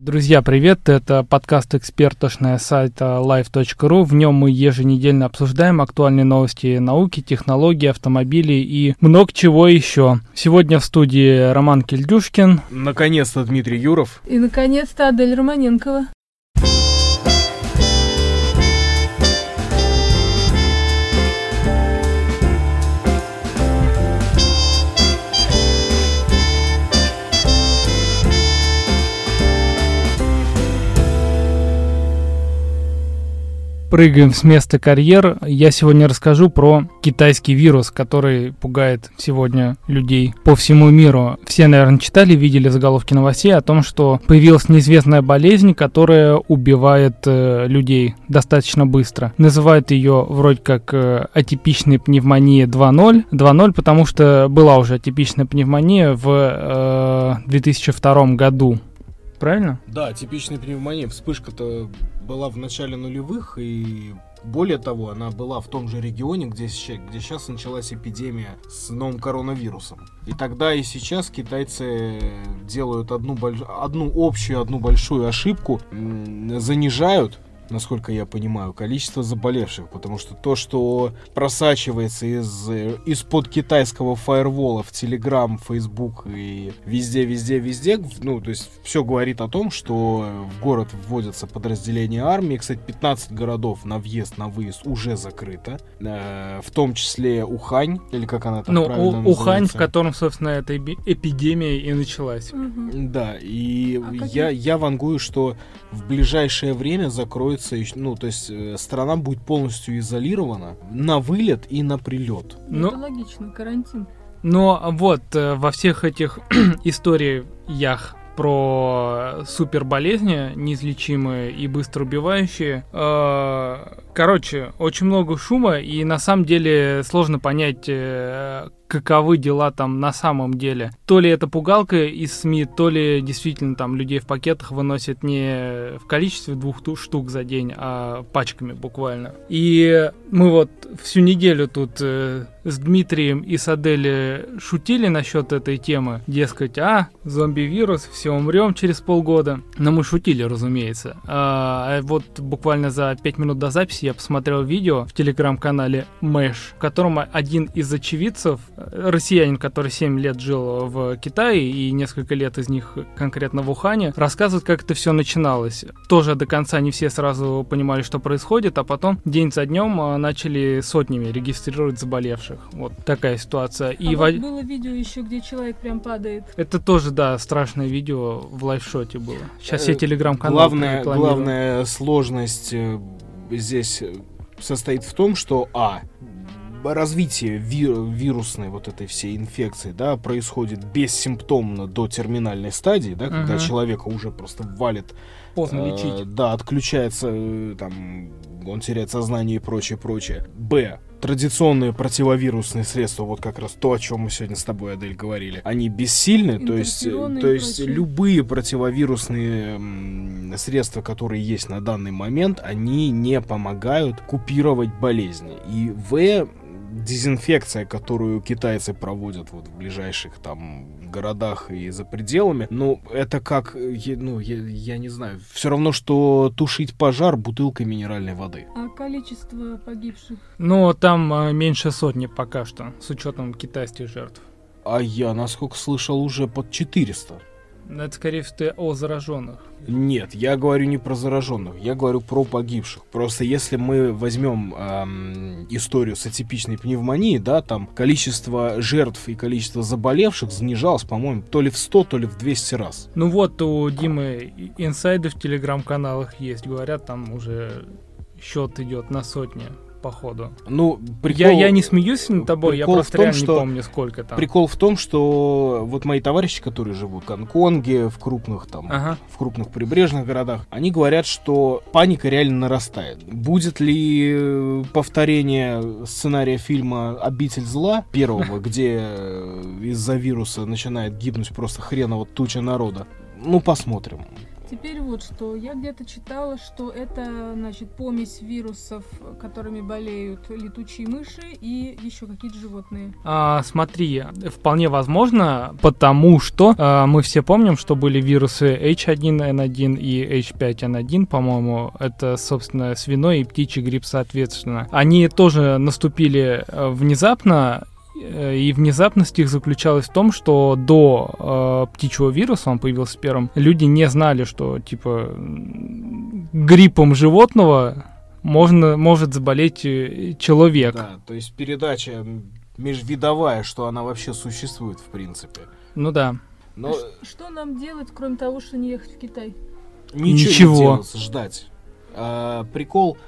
Друзья, привет! Это подкаст экспертошная сайта live.ru. В нем мы еженедельно обсуждаем актуальные новости науки, технологий, автомобилей и много чего еще. Сегодня в студии Роман Кильдюшкин. Наконец-то Дмитрий Юров. И, наконец-то, Адель Романенкова. Прыгаем с места карьер. Я сегодня расскажу про китайский вирус, который пугает сегодня людей по всему миру. Все, наверное, читали, видели заголовки новостей о том, что появилась неизвестная болезнь, которая убивает э, людей достаточно быстро. Называют ее вроде как э, атипичной пневмония 2.0. 2.0, потому что была уже атипичная пневмония в э, 2002 году. Правильно? Да, типичная пневмония. Вспышка-то была в начале нулевых, и более того, она была в том же регионе, где, где сейчас началась эпидемия с новым коронавирусом. И тогда и сейчас китайцы делают одну, одну общую, одну большую ошибку, занижают насколько я понимаю, количество заболевших, потому что то, что просачивается из, из-под китайского фаервола в Телеграм, Фейсбук и везде, везде, везде, ну, то есть все говорит о том, что в город вводятся подразделения армии. Кстати, 15 городов на въезд, на выезд уже закрыто, э, в том числе Ухань, или как она там ну, правильно у, называется. Ухань, в котором, собственно, эта эпидемия и началась. Угу. Да, и А я, я вангую, что в ближайшее время закроется, ещё- ну, то есть э, страна будет полностью изолирована на вылет и на прилет. Ну- Это логично, карантин. Но вот э, во всех этих историях про суперболезни, неизлечимые и быстро убивающие. э, Короче, очень много шума, и на самом деле сложно понять, э, каковы дела там на самом деле. То ли это пугалка из СМИ, то ли действительно там людей в пакетах выносят не в количестве двух ту- штук за день, а пачками буквально. И мы вот всю неделю тут э, с Дмитрием и с Адели шутили насчет этой темы. Дескать, а, зомби-вирус, все умрем через полгода. Но мы шутили, разумеется. А, вот буквально за 5 минут до записи я посмотрел видео в телеграм-канале Мэш, в котором один из очевидцев, э, россиянин, который 7 лет жил в Китае и несколько лет из них конкретно в Ухане, рассказывает, как это все начиналось. Тоже до конца не все сразу понимали, что происходит, а потом день за днем а, начали сотнями регистрировать заболевших. Вот такая ситуация. И а во- вот было видео еще, где человек прям падает. это тоже, да, страшное видео в лайфшоте было. Сейчас все Э, телеграм-каналы Главная, главная сложность э, здесь э, состоит в том, что а развитие ви- вирусной вот этой всей инфекции, да, происходит бессимптомно до терминальной стадии, да, когда Мгм. человека уже просто валит Поздно Э, лечить. Да, отключается, э, там, он теряет сознание и прочее, прочее. Б. Традиционные противовирусные средства, вот как раз то, о чем мы сегодня с тобой, Адель, говорили, они бессильны, то есть, э, то есть любые противовирусные средства, которые есть на данный момент, они не помогают купировать болезни. И В. Дезинфекция, которую китайцы проводят вот в ближайших там городах и за пределами, ну, это как, ну, я, я не знаю, все равно, что тушить пожар бутылкой минеральной воды. А количество погибших? Но там а, меньше сотни пока что, с учетом китайских жертв. А я, насколько слышал, уже под 400. Но Это, скорее всего, о зараженных. Нет, я говорю не про зараженных, я говорю про погибших. Просто если мы возьмем эм, историю с атипичной пневмонией, да, там количество жертв и количество заболевших занижалось, по-моему, то ли в 100, то ли в 200 раз. Ну вот у Димы инсайды в телеграм-каналах есть. Говорят, там уже счет идет на сотни, походу. Ну, прикол... Я, я не смеюсь над тобой, я прикол в просто том, реально что- не помню, сколько там. Прикол в том, что вот мои товарищи, которые живут в Гонконге, в крупных там, Ага. в крупных прибрежных городах, они говорят, что паника реально нарастает. Будет ли э, повторение сценария фильма «Обитель зла» первого, где э, из-за вируса начинает гибнуть просто хреново туча народа? Ну, посмотрим. Теперь вот что. Я где-то читала, что это, значит, помесь вирусов, которыми болеют летучие мыши и еще какие-то животные. А, смотри, вполне возможно, потому что а, мы все помним, что были вирусы H1N1 и H5N1, по-моему, это, собственно, свиной и птичий грипп соответственно. Они тоже наступили э, внезапно, и внезапность их заключалась в том, что до э, птичьего вируса, он появился первым, люди не знали, что типа гриппом животного можно, может заболеть э, человек. Да, то есть передача межвидовая, что она вообще существует, в принципе. Ну да. Но А что нам делать, кроме того, что не ехать в Китай? ничего, Ничего. не делать, ждать. А, прикол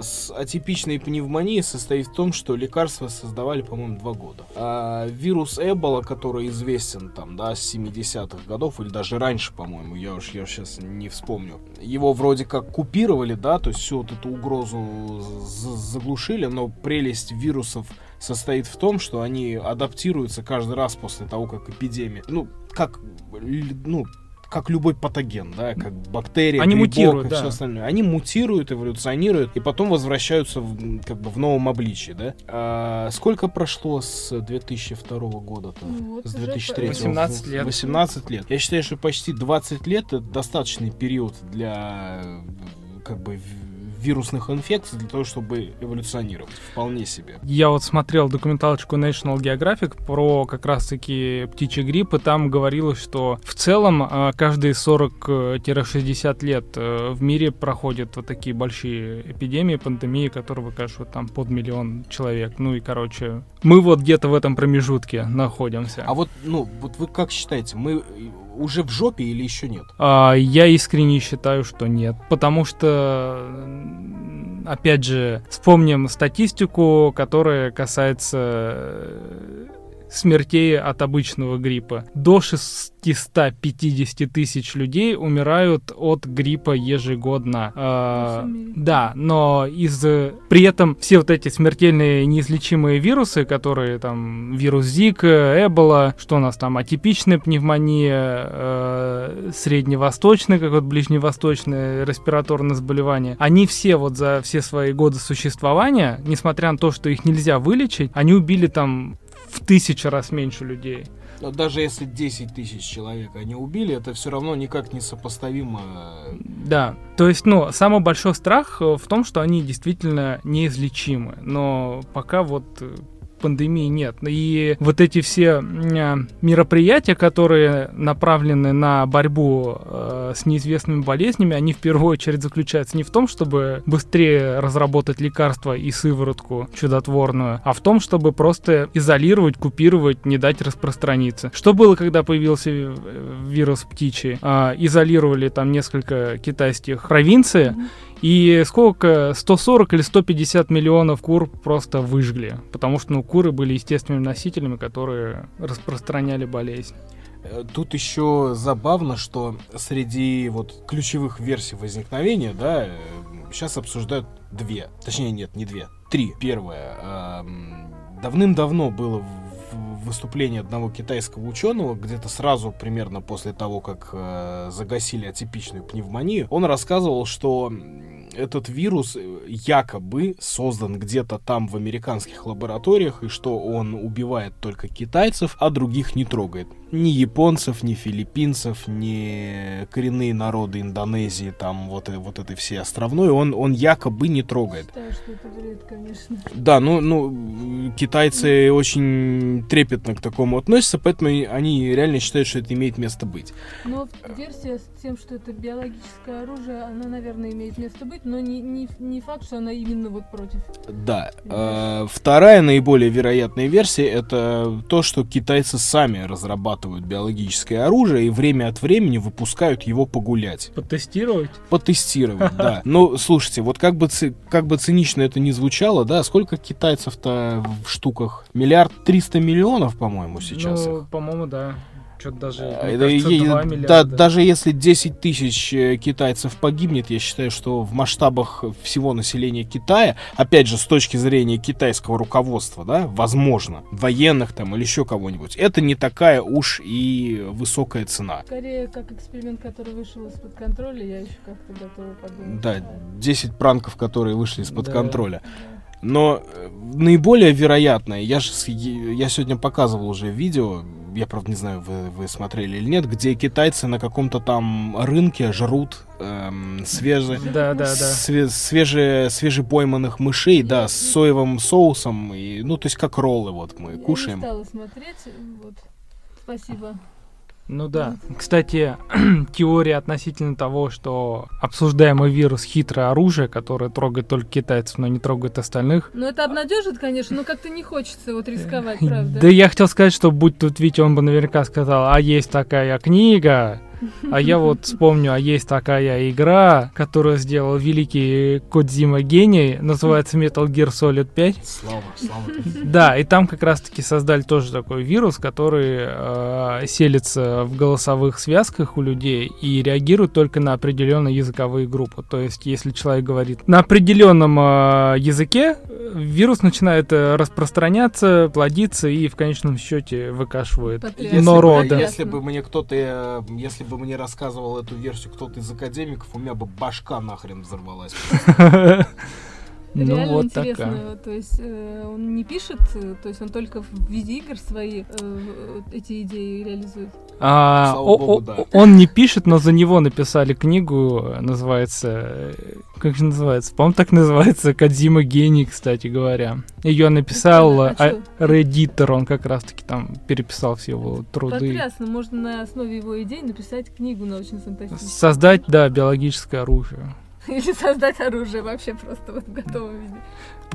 с атипичной пневмонией состоит в том, что лекарства создавали, по-моему, два года. А вирус Эбола, который известен там, да, с 70-х годов, или даже раньше, по-моему, я уж, я сейчас не вспомню. Его вроде как купировали, да, то есть всю вот эту угрозу заглушили, но прелесть вирусов состоит в том, что они адаптируются каждый раз после того, как эпидемия, ну, как, ну, как любой патоген, да, как бактерия, Они грибок мутируют, и да. все остальное. Они мутируют, эволюционируют и потом возвращаются в, как бы в новом обличии, да. А, сколько прошло с 2002 года-то? Ну вот, с уже 2003 18 лет. 18 лет. Я считаю, что почти 20 лет это достаточный период для как бы вирусных инфекций для того, чтобы эволюционировать. Вполне себе. Я вот смотрел документалочку National Geographic про как раз-таки птичий грипп, и там говорилось, что в целом а, каждые 40-60 лет э, в мире проходят вот такие большие эпидемии, пандемии, которые выкашивают там под миллион человек. Ну и, короче, мы вот где-то в этом промежутке находимся. А вот, ну, вот вы как считаете, мы уже в жопе или еще нет? А, я искренне считаю, что нет. Потому что, опять же, вспомним статистику, которая касается э, смертей от обычного гриппа. До 650 тысяч людей умирают от гриппа ежегодно. Мире. да, но из при этом все вот эти смертельные неизлечимые вирусы, которые там вирус Зика, Эбола, что у нас там атипичная пневмония, э, средневосточная, как вот ближневосточное респираторное заболевание, они все вот за все свои годы существования, несмотря на то, что их нельзя вылечить, они убили там в тысячу раз меньше людей. Но даже если 10 тысяч человек они убили, это все равно никак не сопоставимо. Да, то есть, ну, самый большой страх э, в том, что они действительно неизлечимы, но пока вот э, пандемии нет. И вот эти все м, мероприятия, которые направлены на борьбу э, с неизвестными болезнями, они в первую очередь заключаются не в том, чтобы быстрее разработать лекарство и сыворотку чудотворную, а в том, чтобы просто изолировать, купировать, не дать распространиться. Что было, когда появился э, вирус птичий? А, изолировали там несколько китайских провинций. И сколько, 140 или 150 миллионов кур просто выжгли, потому что, ну, куры были естественными носителями, которые распространяли болезнь. Э, Тут еще забавно, что среди вот ключевых версий возникновения, да, сейчас обсуждают две. Точнее, нет, не две. Три. Первое. эм, Давным-давно было выступление одного китайского ученого, где-то сразу примерно после того, как э, загасили атипичную пневмонию, он рассказывал, что этот вирус э, якобы создан где-то там в американских лабораториях, и что он убивает только китайцев, а других не трогает. Ни японцев, ни филиппинцев, ни коренные народы Индонезии, там вот, э- вот этой всей островной, он, он якобы не трогает. Считаю, что это бред, конечно. Да, ну, ну, китайцы очень трепетно к такому относятся, поэтому они реально считают, что это имеет место быть. Но версия с тем, что это биологическое оружие, она, наверное, имеет место быть, но не, не, не факт, что она именно вот против. Да. Э, Вторая наиболее вероятная версия это то, что китайцы сами разрабатывают биологическое оружие и время от времени выпускают его погулять. Потестировать? Потестировать, да. Ну, слушайте, вот как бы, как бы цинично это ни звучало, да, сколько китайцев-то в штуках? Миллиард триста миллионов, по-моему, сейчас Ну, по-моему, да. Что-то даже, мне Э, кажется, е- 2 да, миллиарда. даже если 10 тысяч э, китайцев погибнет, я считаю, что в масштабах всего населения Китая, опять же, с точки зрения китайского руководства, да, возможно, военных там или еще кого-нибудь, это не такая уж и высокая цена. Скорее, как эксперимент, который вышел из-под контроля, я еще как-то готова подумать. Да, 10 пранков, которые вышли из-под Да. контроля. Но э, наиболее вероятное, я же я сегодня показывал уже видео, я правда не знаю, вы, вы смотрели или нет, где китайцы на каком-то там рынке жрут эм, свеже, Да, да, да. све- свеже, свежепойманных мышей, да, с соевым соусом, и, ну, то есть как роллы вот мы Я кушаем. не стала смотреть, вот. Спасибо. Ну да. Кстати, теория относительно того, что обсуждаемый вирус хитрое оружие, которое трогает только китайцев, но не трогает остальных. Ну, это обнадежит, конечно, но как-то не хочется вот рисковать, правда. Да я хотел сказать, что будь тут Витя, он бы наверняка сказал, а есть такая книга, а я вот вспомню, а есть такая игра, которую сделал великий Кодзима гений, называется Metal Gear Solid 5. Слава, слава. Да, и там как раз-таки создали тоже такой вирус, который э, селится в голосовых связках у людей и реагирует только на определенные языковые группы. То есть, если человек говорит на определенном э, языке, вирус начинает э, распространяться, плодиться и в конечном счете выкашивает Потрясно. Если, народа. бы, если бы мне кто-то, э, если бы мне рассказывал эту версию кто-то из академиков, у меня бы башка нахрен взорвалась. Ну Реально вот интересно, такая. то есть э, он не пишет, э, то есть он только в виде игр свои э, эти идеи реализует. А, Слава о- богу, о- да. Он не пишет, но за него написали книгу, э, называется... э, Как же называется? По-моему, так называется Кадзима Гений, кстати говоря. Ее написал. А а- Реддитор, он как раз-таки там переписал все его труды. Потрясно, можно на основе его идей написать книгу научно-фантастическую. Создать, да, биологическое оружие. Или создать оружие вообще просто вот в готовом виде.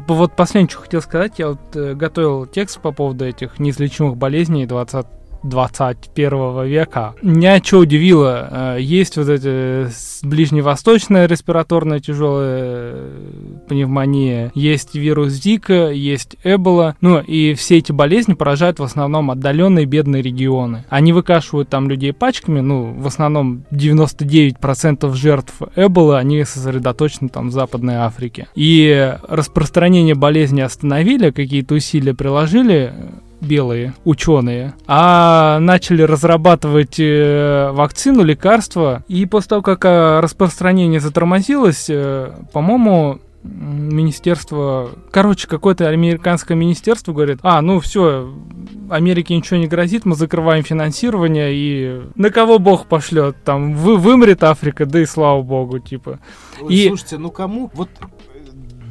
Вот последнее, что хотел сказать, я вот э, готовил текст по поводу этих неизлечимых болезней 20 21 века. Меня что удивило, э, есть вот эти с- ближневосточная респираторная тяжелая э, пневмония, есть вирус Зика, есть Эбола, ну и все эти болезни поражают в основном отдаленные бедные регионы. Они выкашивают там людей пачками, ну в основном 99% жертв Эбола, они сосредоточены там в Западной Африке. И распространение болезни остановили, какие-то усилия приложили, э, белые ученые, а начали разрабатывать э, вакцину, лекарства. И после того, как э, распространение затормозилось, э, по-моему, министерство, короче, какое-то американское министерство говорит, а, ну все, Америке ничего не грозит, мы закрываем финансирование и на кого бог пошлет, там, вы, вымрет Африка, да и слава богу, типа. Ой, И- Слушайте, ну кому? Вот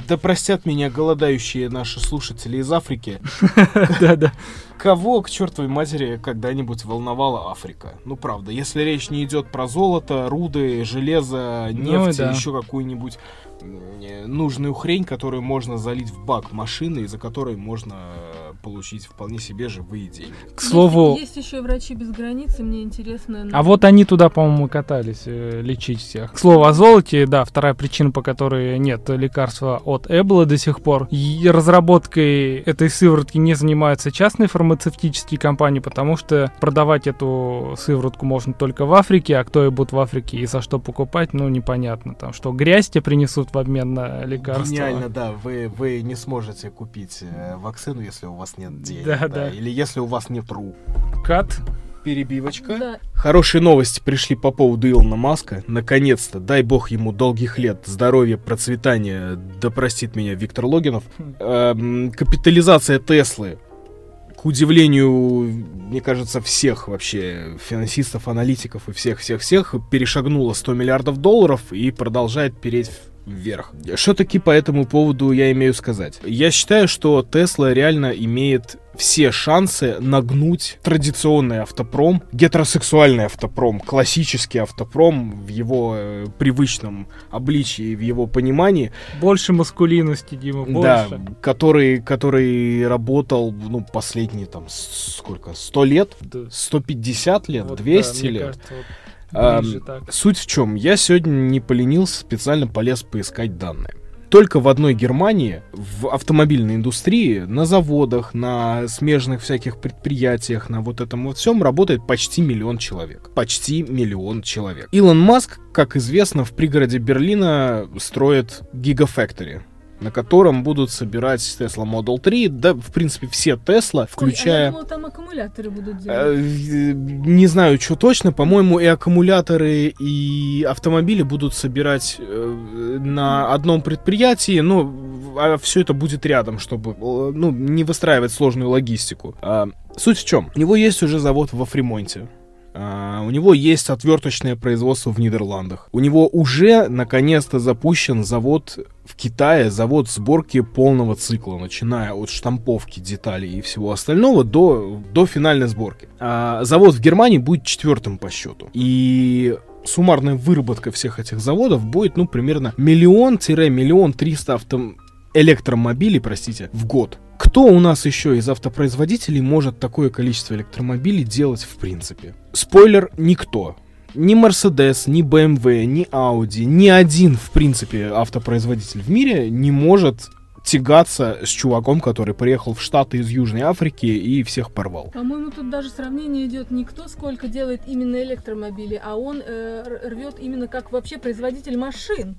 да простят меня голодающие наши слушатели из Африки. Да-да. Кого, к чертовой матери, когда-нибудь волновала Африка? Ну, правда, если речь не идет про золото, руды, железо, Ну, нефть, еще какую-нибудь м, нужную хрень, которую можно залить в бак машины, и за которой можно э, получить вполне себе живые деньги. К слову, Есть, есть еще врачи без границ, и мне интересно. А вот они туда, по-моему, катались э, лечить всех. К слову о золоте, да, вторая причина, по которой нет лекарства от Эбола до сих пор. И разработкой этой сыворотки не занимаются частные фармацевтические компании, потому что продавать эту сыворотку можно только в Африке, а кто и будет в Африке и за что покупать, ну, непонятно. Там что, грязь тебе принесут в обмен на лекарства? Гениально, да. Вы, вы не сможете купить э, вакцину, если у вас нет денег. Да, да. Или если у вас нет рук. Кат. Перебивочка. Да, Хорошие новости пришли по поводу Илона Маска. Наконец-то, дай бог ему долгих лет, здоровья, процветания, да простит меня Виктор Логинов. Эм, капитализация Теслы, к удивлению, мне кажется, всех вообще финансистов, аналитиков и всех-всех-всех, перешагнула 100 миллиардов долларов и продолжает переть вверх. Что таки по этому поводу я имею сказать? Я считаю, что Тесла реально имеет все шансы нагнуть традиционный автопром, гетеросексуальный автопром, классический автопром в его э, привычном обличии, в его понимании, Больше маскулинности, Дима, да, больше. который, который работал, ну, последние там сколько, 100 лет, Да. 150 лет, Вот, да, 200 мне лет. кажется, вот ближе так. Суть в чем? Я сегодня не поленился, специально полез поискать данные. только в одной Германии, в автомобильной индустрии, на заводах, на смежных всяких предприятиях, на вот этом вот всем работает почти миллион человек. Почти миллион человек. Илон Маск, как известно, в пригороде Берлина строит Gigafactory на котором будут собирать Tesla Model 3, да, в принципе, все Tesla, включая... Ой, а я думала, там аккумуляторы будут делать. Э, не знаю, что точно, по-моему, и аккумуляторы, и автомобили будут собирать э, на одном предприятии, но а все это будет рядом, чтобы, э, ну, не выстраивать сложную логистику. А, суть в чем? У него есть уже завод во Фримонте, Uh, у него есть отверточное производство в Нидерландах. У него уже наконец-то запущен завод в Китае, завод сборки полного цикла, начиная от штамповки деталей и всего остального до, до финальной сборки. Uh, завод в Германии будет четвертым по счету. И суммарная выработка всех этих заводов будет, ну, примерно миллион-миллион триста авто... электромобилей, простите, в год. Кто у нас еще из автопроизводителей может такое количество электромобилей делать в принципе? Спойлер, никто. Ни Mercedes, ни BMW, ни Audi, ни один, в принципе, автопроизводитель в мире не может тягаться с чуваком, который приехал в Штаты из Южной Африки и всех порвал. По-моему, тут даже сравнение идет не кто сколько делает именно электромобили, а он э, рвет именно как вообще производитель машин.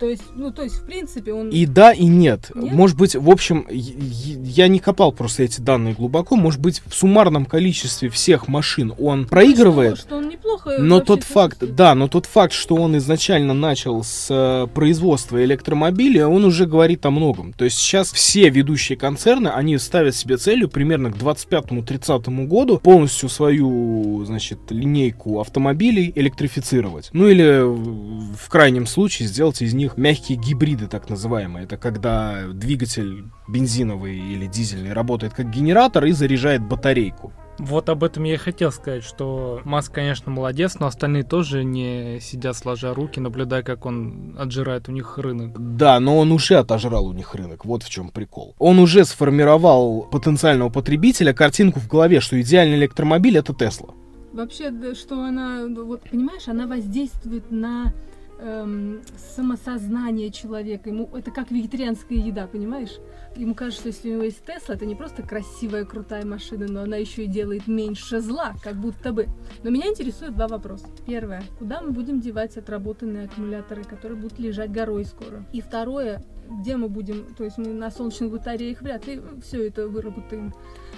То есть, ну, то есть, в принципе, он... И да, и нет. нет? Может быть, в общем, я не копал просто эти данные глубоко. Может быть, в суммарном количестве всех машин он ну, проигрывает. Что, что он неплохо но тот факт, да, но тот факт, что он изначально начал с э, производства электромобилей, он уже говорит о многом. То есть сейчас все ведущие концерны, они ставят себе целью примерно к 25-30 году полностью свою, значит, линейку автомобилей электрифицировать. Ну или в крайнем случае сделать из них них мягкие гибриды, так называемые. Это когда двигатель бензиновый или дизельный работает как генератор и заряжает батарейку. Вот об этом я и хотел сказать, что Маск, конечно, молодец, но остальные тоже не сидят сложа руки, наблюдая, как он отжирает у них рынок. Да, но он уже отожрал у них рынок, вот в чем прикол. Он уже сформировал потенциального потребителя картинку в голове, что идеальный электромобиль это Тесла. Вообще, что она, вот понимаешь, она воздействует на эм, самосознание человека. Ему это как вегетарианская еда, понимаешь? Ему кажется, что если у него есть Тесла, это не просто красивая, крутая машина, но она еще и делает меньше зла, как будто бы. Но меня интересуют два вопроса. Первое, куда мы будем девать отработанные аккумуляторы, которые будут лежать горой скоро? И второе, где мы будем, то есть мы на солнечных батареях вряд ли все это выработаем.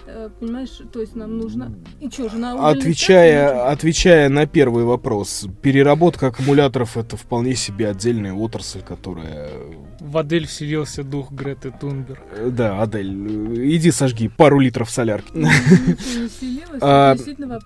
Э, понимаешь, то есть нам нужно... И что же, на отвечая, отвечая на первый вопрос, переработка аккумуляторов это вполне себе отдельная отрасль, которая... В Адель вселился дух Греты Тунберг. Э, да, Адель, иди сожги пару литров солярки. А,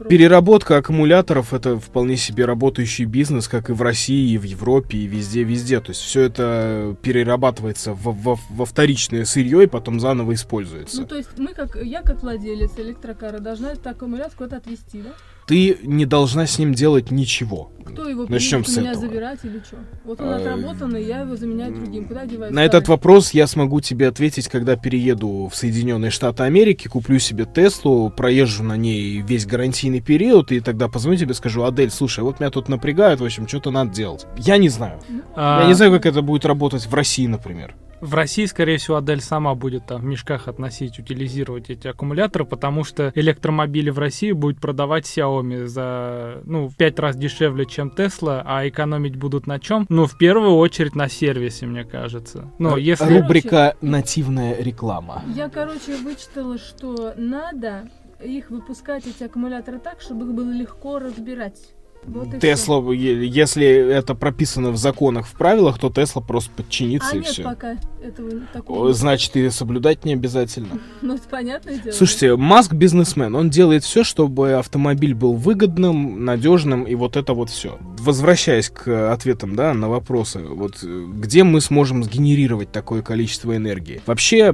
переработка аккумуляторов это вполне себе работающий бизнес, как и в России, и в Европе, и везде-везде. То есть все это перерабатывается во вторичное сырье и потом заново используется. Ну, то есть мы как, я как владелец электрокара должна эту аккумулятор куда-то отвезти, да? Ты не должна с ним делать ничего. Кто его Начнем с меня этого. забирать или что? Вот он а, отработанный, я его заменяю другим. Куда девать? На этот вопрос я смогу тебе ответить, когда перееду в Соединенные Штаты Америки, куплю себе Теслу, проезжу на ней весь гарантийный период, и тогда позвоню тебе, скажу, Адель, слушай, вот меня тут напрягают, в общем, что-то надо делать. Я не знаю. А... Я не знаю, как это будет работать в России, например. В России, скорее всего, Адель сама будет там в мешках относить, утилизировать эти аккумуляторы, потому что электромобили в России будет продавать Xiaomi за, ну, в пять раз дешевле, чем Tesla, а экономить будут на чем? Ну, в первую очередь на сервисе, мне кажется. Но если... Рубрика «Нативная реклама». Я, короче, вычитала, что надо их выпускать, эти аккумуляторы, так, чтобы их было легко разбирать. Вот Тесла, если это прописано в законах, в правилах, то Тесла просто подчинится а и нет все. пока этого такого. Значит, и соблюдать не обязательно. Ну, это понятное дело. Слушайте, Маск бизнесмен, он делает все, чтобы автомобиль был выгодным, надежным и вот это вот все. Возвращаясь к ответам, да, на вопросы, вот где мы сможем сгенерировать такое количество энергии? Вообще,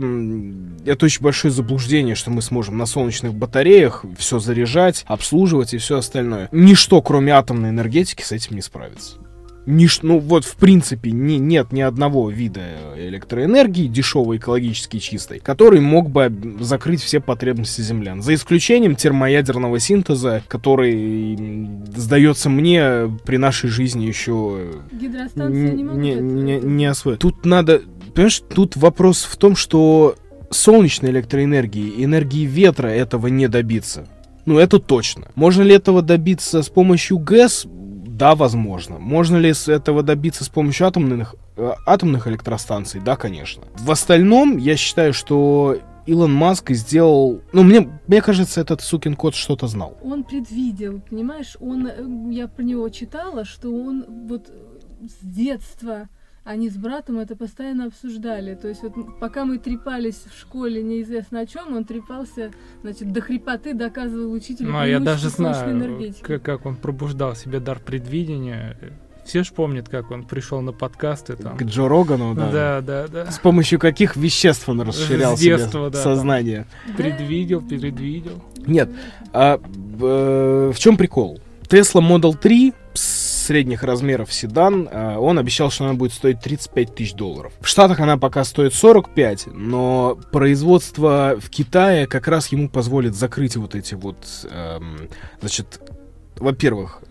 это очень большое заблуждение, что мы сможем на солнечных батареях все заряжать, обслуживать и все остальное. Ничто, кроме атомной энергетики с этим не справится. Ниш, ну вот в принципе не, нет ни одного вида электроэнергии дешевой, экологически чистой, который мог бы закрыть все потребности землян. За исключением термоядерного синтеза, который, сдается мне, при нашей жизни еще не, не, не, не освоен. Тут надо понимаешь, тут вопрос в том, что солнечной электроэнергии энергии ветра этого не добиться. Ну, это точно. Можно ли этого добиться с помощью ГЭС? Да, возможно. Можно ли с этого добиться с помощью атомных, э, атомных электростанций? Да, конечно. В остальном, я считаю, что Илон Маск сделал... Ну, мне, мне кажется, этот сукин кот что-то знал. Он предвидел, понимаешь? Он, э, я про него читала, что он вот с детства они с братом это постоянно обсуждали. То есть вот пока мы трепались в школе неизвестно о чем, он трепался, значит, до хрипоты доказывал учителю Ну, а я даже знаю, энергетики. как, как он пробуждал себе дар предвидения. Все ж помнят, как он пришел на подкасты там. К Джо Рогану, да. Да, да, да. С помощью каких веществ он расширял С себе детства, да, сознание. Предвидел, предвидел. Нет, а э, в чем прикол? Tesla Model 3 средних размеров седан, э, он обещал, что она будет стоить 35 тысяч долларов. В Штатах она пока стоит 45, но производство в Китае как раз ему позволит закрыть вот эти вот, эм, значит, во-первых,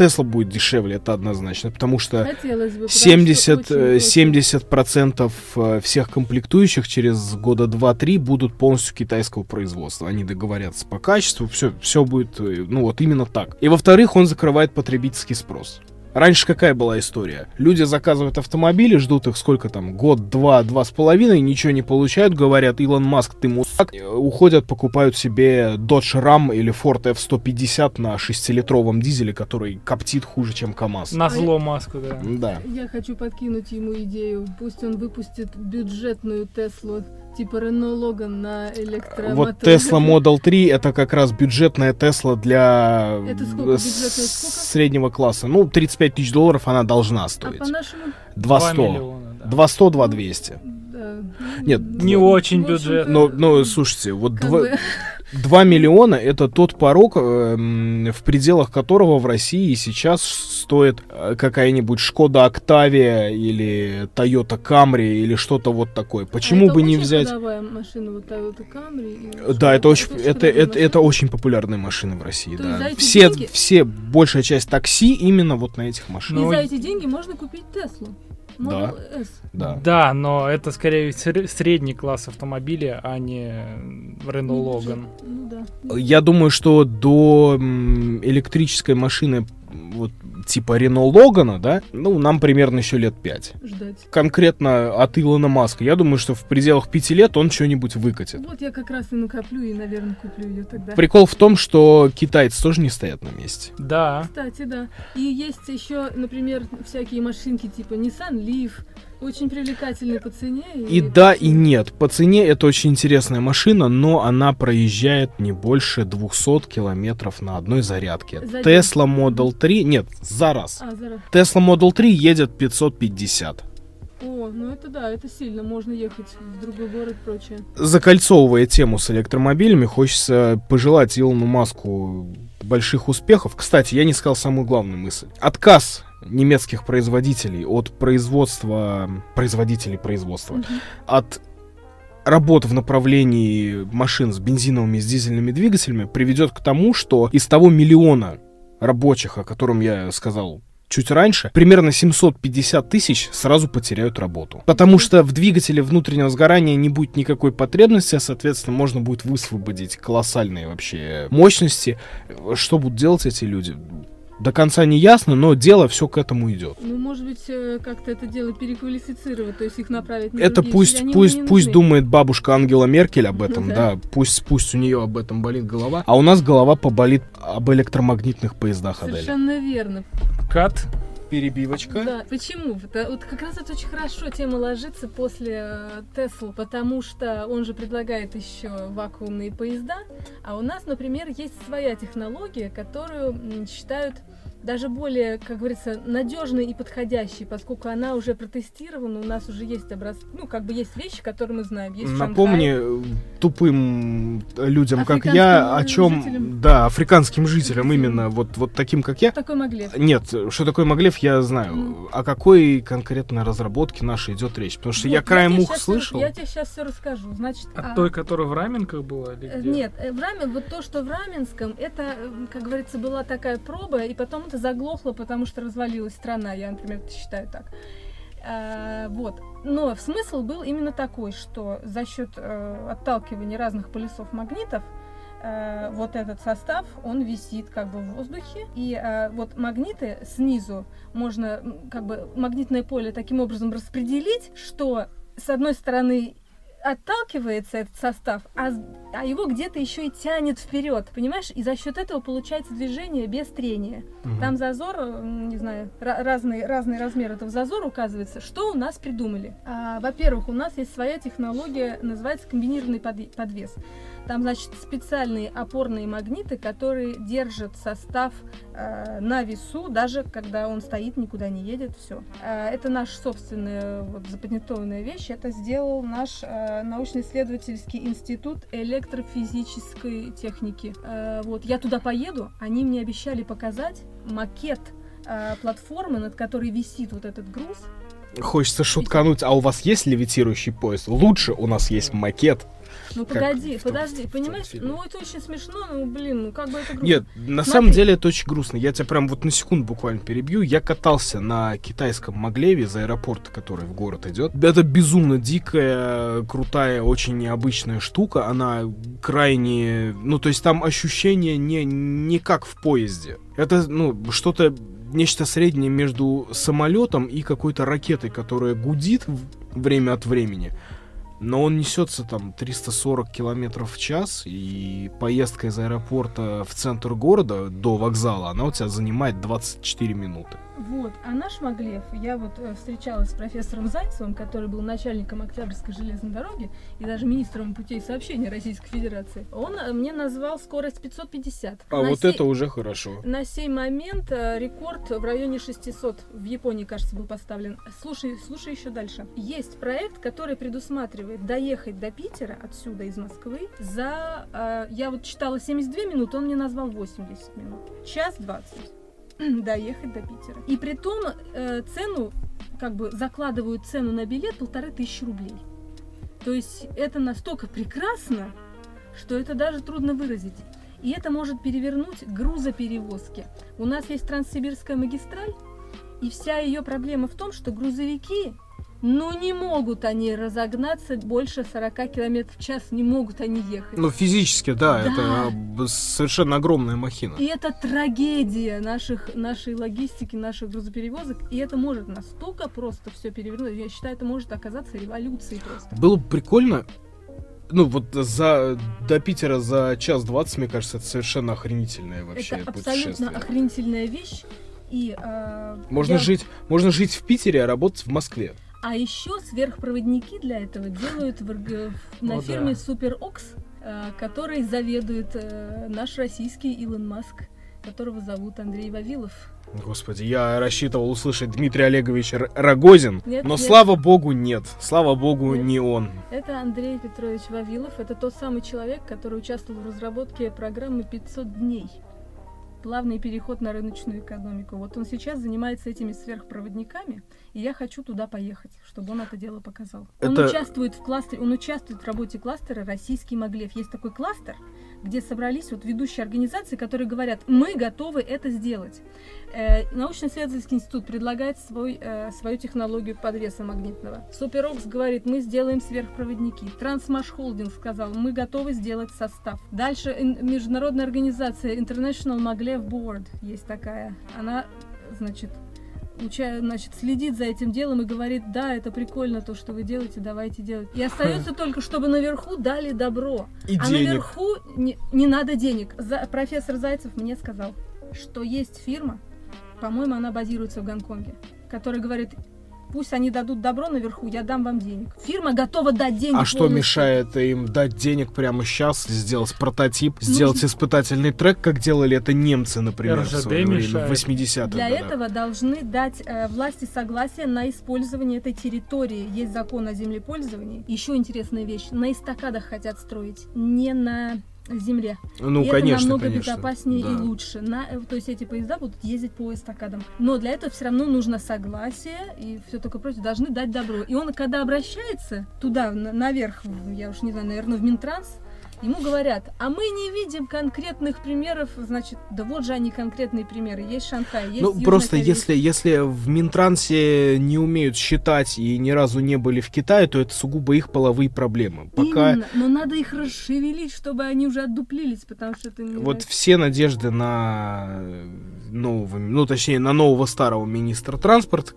Тесла будет дешевле, это однозначно, потому что бы. потому что 70, очень э, 70 процентов э, всех комплектующих через года 2-3 будут полностью китайского производства. Они договорятся по качеству, все, все будет, э, ну вот именно так. И во-вторых, он закрывает потребительский спрос. Раньше какая была история? Люди заказывают автомобили, ждут их сколько там, год, два, два с половиной, ничего не получают, говорят, Илон Маск, ты мудак, Э, уходят, покупают себе Dodge Ram или Ford F-150 на 6-литровом дизеле, который коптит хуже, чем КамАЗ. На зло маску, да. Да. Я хочу подкинуть ему идею. Пусть он выпустит бюджетную Теслу, типа Renault Logan на электромоторе. Вот Tesla Model 3 это как раз бюджетная Тесла для Это сколько? э, среднего класса. Ну, 35 тысяч долларов она должна А стоить. по-нашему... 200. миллиона, да. 200, 2200. Да. Нет, Не очень бюджетно. Но, но, слушайте, вот как два- бы- 2 миллиона это тот порог, эм, в пределах которого в России сейчас стоит э, какая-нибудь Шкода Октавия или Toyota Camry или что-то вот такое. Почему А бы не взять... машина, вот Toyota Camry. и Да, это очень, это, это, это очень популярные машины в России, То есть за да. эти Все, деньги- все, большая часть такси именно вот на этих И машинах. Ну, за эти деньги можно купить Теслу. Model S. Да. Да, но это скорее сре- средний класс автомобиля, а не Renault Logan. Ну да. Я думаю, что до электрической машины вот типа Renault Логана, да, ну, нам примерно еще лет 5. Ждать. Конкретно от Илона Маска. Я думаю, что в пределах 5 лет он что-нибудь выкатит. Вот я как раз и накоплю, и, наверное, куплю ее тогда. Прикол в том, что китайцы тоже не стоят на месте. Да. Кстати, да. И есть еще, например, всякие машинки типа Nissan Leaf, очень привлекательные по цене. И да, и нет. По цене это очень интересная машина, но она проезжает не больше 200 километров на одной зарядке. За. Tesla Model 3, нет, за раз. А, зараз. Tesla Model 3 едет 550. О, ну это да, это сильно. Можно ехать в другой город и прочее. Закольцовывая тему с электромобилями, хочется пожелать Илону Маску больших успехов. Кстати, я не сказал самую главную мысль. Отказ немецких производителей от производства... Производителей производства. Мгм. от работ в направлении машин с бензиновыми и с дизельными двигателями приведет к тому, что из того миллиона рабочих, о котором я сказал чуть раньше, примерно 750 тысяч сразу потеряют работу. Потому что в двигателе внутреннего сгорания не будет никакой потребности, а, соответственно, можно будет высвободить колоссальные вообще мощности. Что будут делать эти люди? До конца не ясно, но дело все к этому идет. Ну, может быть, э, как-то это дело переквалифицировать, то есть их направить на Это другие пусть, пусть, пусть думает бабушка Ангела Меркель об этом, Ну да. да. Пусть, пусть у нее об этом болит голова. А у нас голова поболит об электромагнитных поездах, Адель. Совершенно верно. Кат. Перебивочка. Да. Почему? Это- вот как раз это очень хорошо тема ложится после э, Тесла, потому что он же предлагает еще вакуумные поезда, а у нас, например, есть своя технология, которую считают даже более, как говорится, надежной и подходящей, поскольку она уже протестирована, у нас уже есть образцы, ну, как бы есть вещи, которые мы знаем. Есть Напомни Шанхай. э, тупым людям, как я, о чем... жителям. Да, африканским жителям именно, вот, вот таким, как я. Такой Маглев. Нет, что такое Маглев, я знаю. Мгм. О какой конкретной разработке нашей идет речь? Потому что я Вот, краем тебе уха слышал. Я тебе сейчас все расскажу. Значит, От а, той, которая в Раменках была? или Э, где? Нет, э, в Рамен, вот то, что в Раменском, это, как говорится, была такая проба, и потом это заглохло, потому что развалилась страна, я, например, считаю так. А, вот. Но смысл был именно такой, что за счет э, отталкивания разных полюсов магнитов э, вот этот состав, он висит как бы в воздухе, и э, вот магниты снизу можно как бы магнитное поле таким образом распределить, что с одной стороны отталкивается этот состав, а, а его где-то еще и тянет вперед, понимаешь? И за счет этого получается движение без трения. Мгм. Там зазор, не знаю, ра- разный, разный размер этого зазора указывается. Что у нас придумали? А, во-первых, у нас есть своя технология, называется комбинированный подвес. Там, значит, специальные опорные магниты, которые держат состав э, на весу, даже когда он стоит, никуда не едет, все. это наша собственная вот, запатентованная вещь. Это сделал наш э, научно-исследовательский институт электрофизической техники. Э, вот, я туда поеду, они мне обещали показать макет э, платформы, над которой висит вот этот груз. Хочется шуткануть, а у вас есть левитирующий поезд? Лучше у нас есть макет. Ну Как погоди, том- подожди, том понимаешь? Ну это очень смешно, ну блин, ну как бы это грустно. Нет, на Смотри. самом деле это очень грустно. Я тебя прям вот на секунду буквально перебью. Я катался на китайском Маглеве из аэропорта, который в город идет. Это безумно дикая, крутая, очень необычная штука. Она крайне... Ну, то есть там ощущение не, не как в поезде. Это, ну, что-то нечто среднее между самолетом и какой-то ракетой, которая гудит время от времени. Но он несется там 340 километров в час, и поездка из аэропорта в центр города до вокзала, она у тебя занимает 24 минуты. Вот, а наш Маглев, я вот э, встречалась с профессором Зайцевым, который был начальником Октябрьской железной дороги и даже министром путей сообщения Российской Федерации. Он э, мне назвал скорость 550. А На вот сей- это уже хорошо. На сей момент э, рекорд в районе 600 в Японии, кажется, был поставлен. Слушай, слушай еще дальше. Есть проект, который предусматривает доехать до Питера отсюда, из Москвы, за... я вот читала 72 минуты, он мне назвал 80 минут. Час 20 доехать до Питера. И при том э, цену, как бы закладывают цену на билет полторы тысячи рублей. То есть это настолько прекрасно, что это даже трудно выразить. И это может перевернуть грузоперевозки. У нас есть Транссибирская магистраль, и вся ее проблема в том, что грузовики, ну не могут они разогнаться больше 40 км в час, не могут они ехать. Ну, физически, да, Да. это а, совершенно огромная махина. И это трагедия наших, нашей логистики, наших грузоперевозок. И это может настолько просто все перевернуть. Я считаю, это может оказаться революцией просто. Было бы прикольно, ну, вот за до Питера за час двадцать, мне кажется, это совершенно охренительное вообще это абсолютно охренительная вещь. И, э, Можно я- жить, можно жить в Питере, а работать в Москве. А еще сверхпроводники для этого делают в на О, фирме да. SuperOx, э, которой заведует э, наш российский Илон Маск, которого зовут Андрей Вавилов. Господи, я рассчитывал услышать Дмитрий Олегович Рогозин, Нет, но нет. слава богу нет. Слава богу Нет. не он. Это Андрей Петрович Вавилов. Это тот самый человек, который участвовал в разработке программы «500 дней». Плавный переход на рыночную экономику. Вот он сейчас занимается этими сверхпроводниками, и я хочу туда поехать, чтобы он это дело показал. Он Это- участвует в кластере, он участвует в работе кластера «Российский Маглев». Есть такой кластер, где собрались вот ведущие организации, которые говорят, мы готовы это сделать. Э, Научно-исследовательский институт предлагает свой, э, свою технологию подвеса магнитного. Суперокс говорит, мы сделаем сверхпроводники. Трансмаш Холдинг сказал, мы готовы сделать состав. Дальше международная организация International Maglev Board есть такая. Она, значит, значит, следит за этим делом и говорит, да, это прикольно то, что вы делаете, давайте делать. И остается только, чтобы наверху дали добро. И а денег. наверху не, не надо денег. За- профессор Зайцев мне сказал, что есть фирма, по-моему, она базируется в Гонконге, которая говорит, пусть они дадут добро наверху, я дам вам денег. Фирма готова дать денег. А что мешает им дать денег прямо сейчас, сделать прототип, сделать испытательный трек, как делали это немцы, например, в РЖД свое время, в 80-х Для годах. этого должны дать э, власти согласие на использование этой территории. Есть закон о землепользовании. Еще интересная вещь. На эстакадах хотят строить, не на земле. Ну, и конечно, это намного конечно. безопаснее да. и лучше. На, э, то есть эти поезда будут ездить по эстакадам. Но для этого все равно нужно согласие и все такое прочее. Должны дать добро. И он, когда обращается туда, на- наверх, я уж не знаю, наверное, в Минтранс, Ему говорят, а мы не видим конкретных примеров, значит, да вот же они конкретные примеры. Есть Шанхай, есть Ну, Южная просто Корея. если, если в Минтрансе не умеют считать и ни разу не были в Китае, то это сугубо их половые проблемы. Пока Именно, но надо их расшевелить, чтобы они уже отдуплились, потому что это не... вот все надежды на нового, ну, точнее, на нового старого министра транспорта,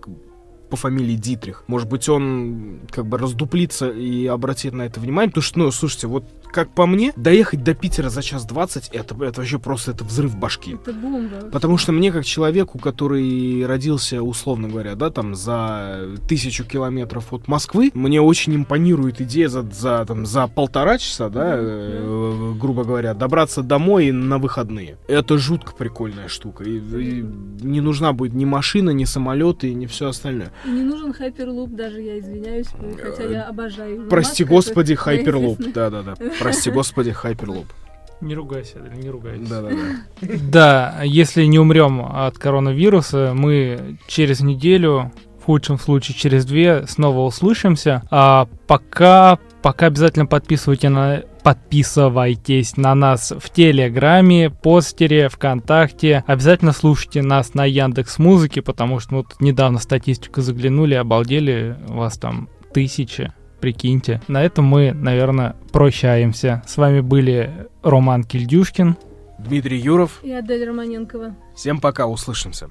по фамилии Дитрих. Может быть, он как бы раздуплится и обратит на это внимание, потому что, ну, слушайте, вот как по мне, доехать до Питера за час двадцать, это, это вообще просто это взрыв башки. Это бомба. Потому что мне, как человеку, который родился, условно говоря, да, там, за тысячу километров от Москвы, мне очень импонирует идея за, за, там, за полтора часа, да, э, грубо говоря, добраться домой на выходные. Это жутко прикольная штука. И, и не нужна будет ни машина, ни самолеты, ни все остальное. И не нужен хайперлуп, даже я извиняюсь, хотя я обожаю. Илона Прости Маска, господи, хайперлуп. Да-да-да. Прости господи, хайперлуп. Не ругайся, не ругайся. Да-да-да. Да, если не умрем от коронавируса, мы через неделю, в худшем случае через две, снова услышимся. А пока, пока обязательно подписывайте на, подписывайтесь на нас в Телеграме, Постере, ВКонтакте. Обязательно слушайте нас на Яндекс Музыке, потому что вот недавно статистику заглянули, обалдели, у вас там тысячи прикиньте. На этом мы, наверное, прощаемся. С вами были Роман Кильдюшкин, Дмитрий Юров и Адель Романенкова. Всем пока, услышимся.